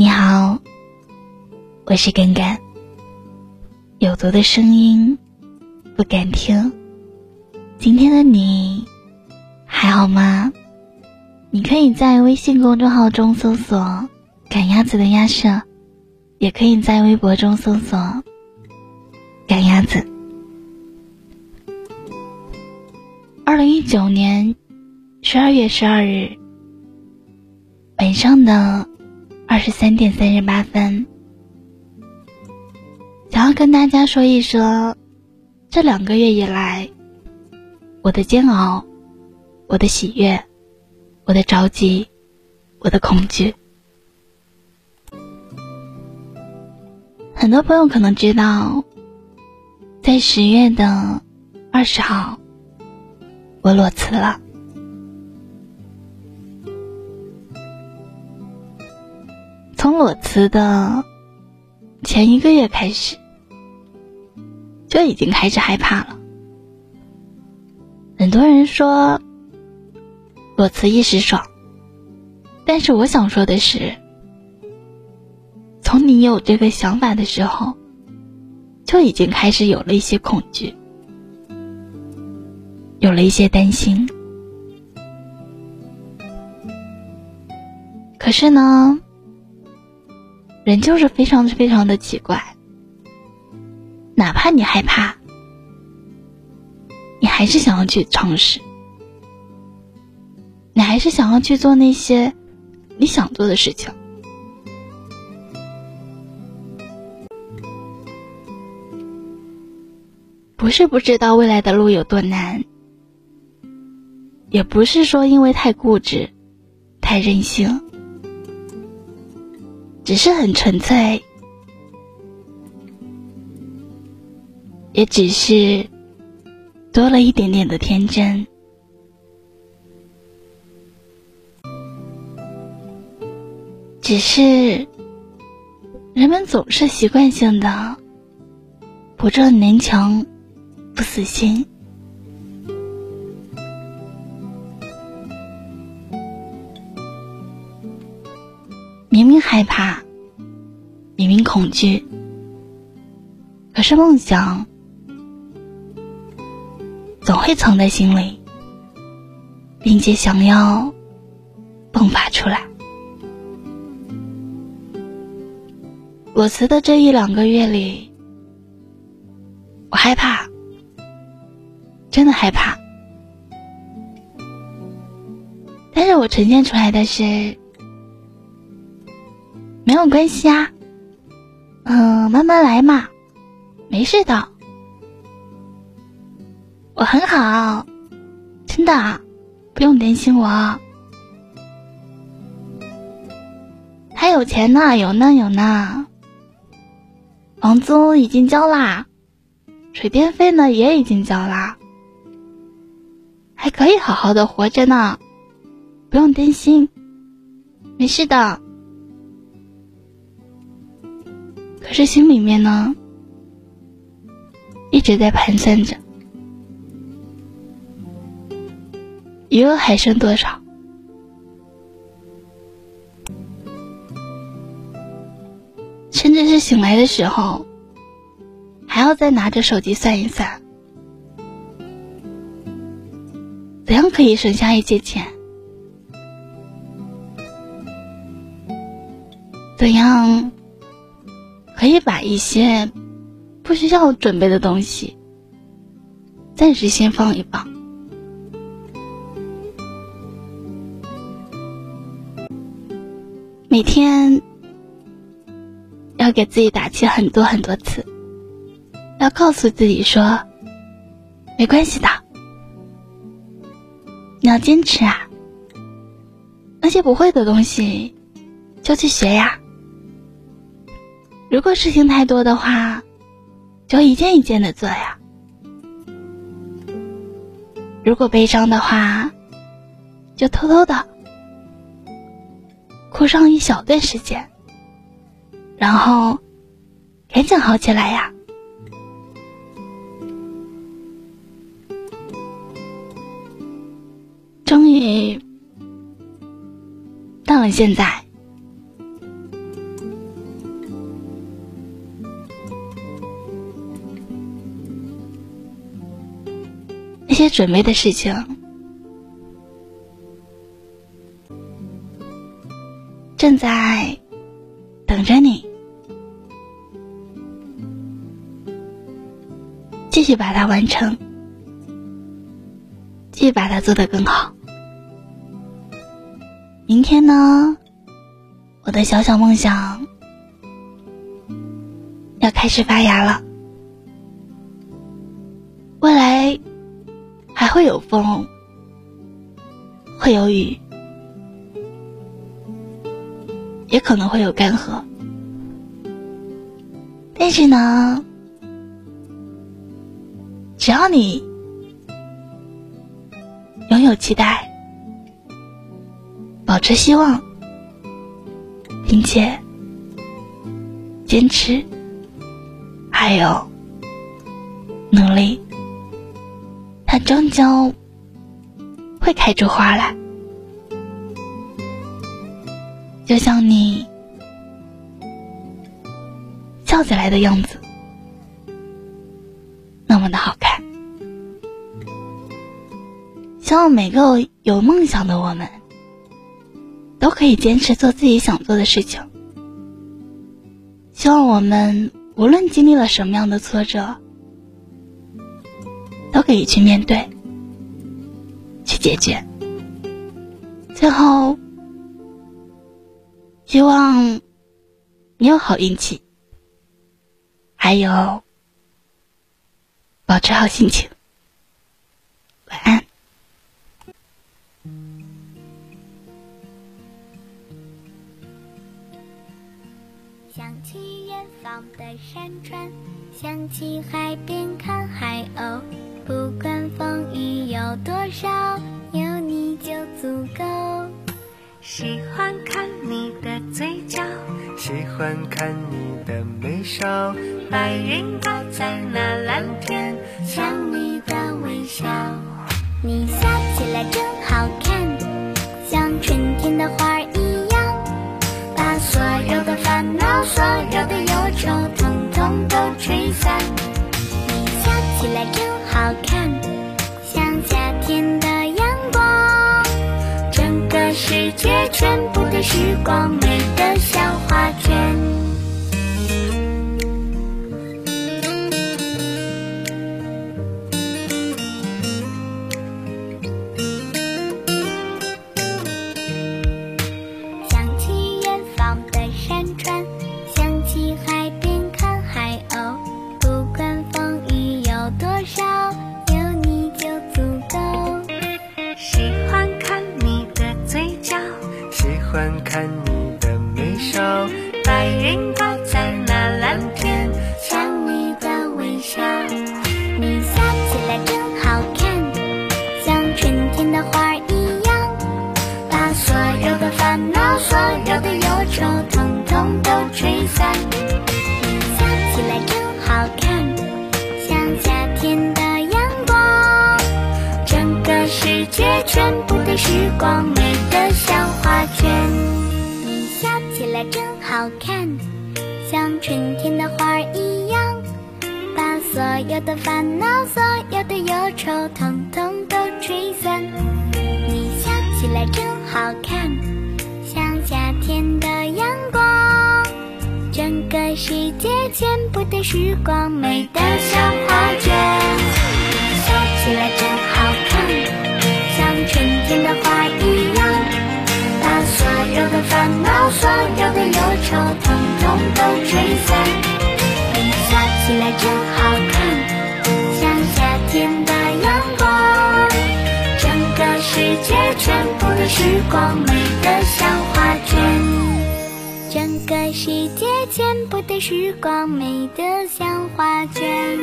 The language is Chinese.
你好，我是根根。有毒的声音不敢听。今天的你还好吗？你可以在微信公众号中搜索“赶鸭子的鸭舍”，也可以在微博中搜索“赶鸭子”。二零一九年十二月十二日晚上的二十三点三十八分。想要跟大家说一说，这两个月以来，我的煎熬，我的喜悦，我的着急，我的恐惧。很多朋友可能知道，在十月的二十号，我裸辞了。从裸辞的。前一个月开始，就已经开始害怕了。很多人说裸辞一时爽，但是我想说的是，从你有这个想法的时候，就已经开始有了一些恐惧，有了一些担心。可是呢？人就是非常非常的奇怪，哪怕你害怕，你还是想要去尝试，你还是想要去做那些你想做的事情。不是不知道未来的路有多难，也不是说因为太固执、太任性。只是很纯粹，也只是多了一点点的天真。只是人们总是习惯性的不撞南墙不死心，明明害怕。明明恐惧，可是梦想总会藏在心里，并且想要迸发出来。裸辞的这一两个月里，我害怕，真的害怕。但是我呈现出来的是没有关系啊。嗯，慢慢来嘛，没事的，我很好，真的，不用担心我。还有钱呢，有呢？有呢，房租已经交啦，水电费呢？也已经交啦，还可以好好的活着呢，不用担心，没事的。可是心里面呢，一直在盘算着，余额还剩多少？甚至是醒来的时候，还要再拿着手机算一算，怎样可以省下一些钱？怎样？可以把一些不需要准备的东西暂时先放一放。每天要给自己打气很多很多次，要告诉自己说没关系的，你要坚持啊！那些不会的东西就去学呀。如果事情太多的话，就一件一件的做呀。如果悲伤的话，就偷偷的哭上一小段时间，然后赶紧好起来呀。终于到了现在。些准备的事情，正在等着你，继续把它完成，继续把它做得更好。明天呢，我的小小梦想要开始发芽了。还会有风，会有雨，也可能会有干涸。但是呢，只要你拥有期待，保持希望，并且坚持，还有努力。它终究会开出花来，就像你笑起来的样子，那么的好看。希望每个有梦想的我们，都可以坚持做自己想做的事情。希望我们无论经历了什么样的挫折。都可以去面对，去解决。最后，希望你有好运气，还有保持好心情。晚安。想起远方的山川，想起海边看海鸥。不管风雨有多少，有你就足够。喜欢看你的嘴角，喜欢看你的眉梢。白云挂在那蓝天，像你的微笑。你笑起来真好看，像春天的花儿一样，把所有的烦恼、所有的忧愁，统统都吹散。时光美的像画卷，想起远方的山川，想起海边看海鸥，不管风雨有多少，有你就足够。是。像春天的花一样，把所有的烦恼、所有的忧愁，统统都吹散。你笑起来真好看，像夏天的阳光，整个世界全部的时光美得像画卷。你笑起来真好看。像春天的花一样，把所有的烦恼、所有的忧愁，统风都吹散。你笑起来真好看，像夏天的阳光。整个世界全部的时光美得像画卷，整个世界全部的时光美得像画卷。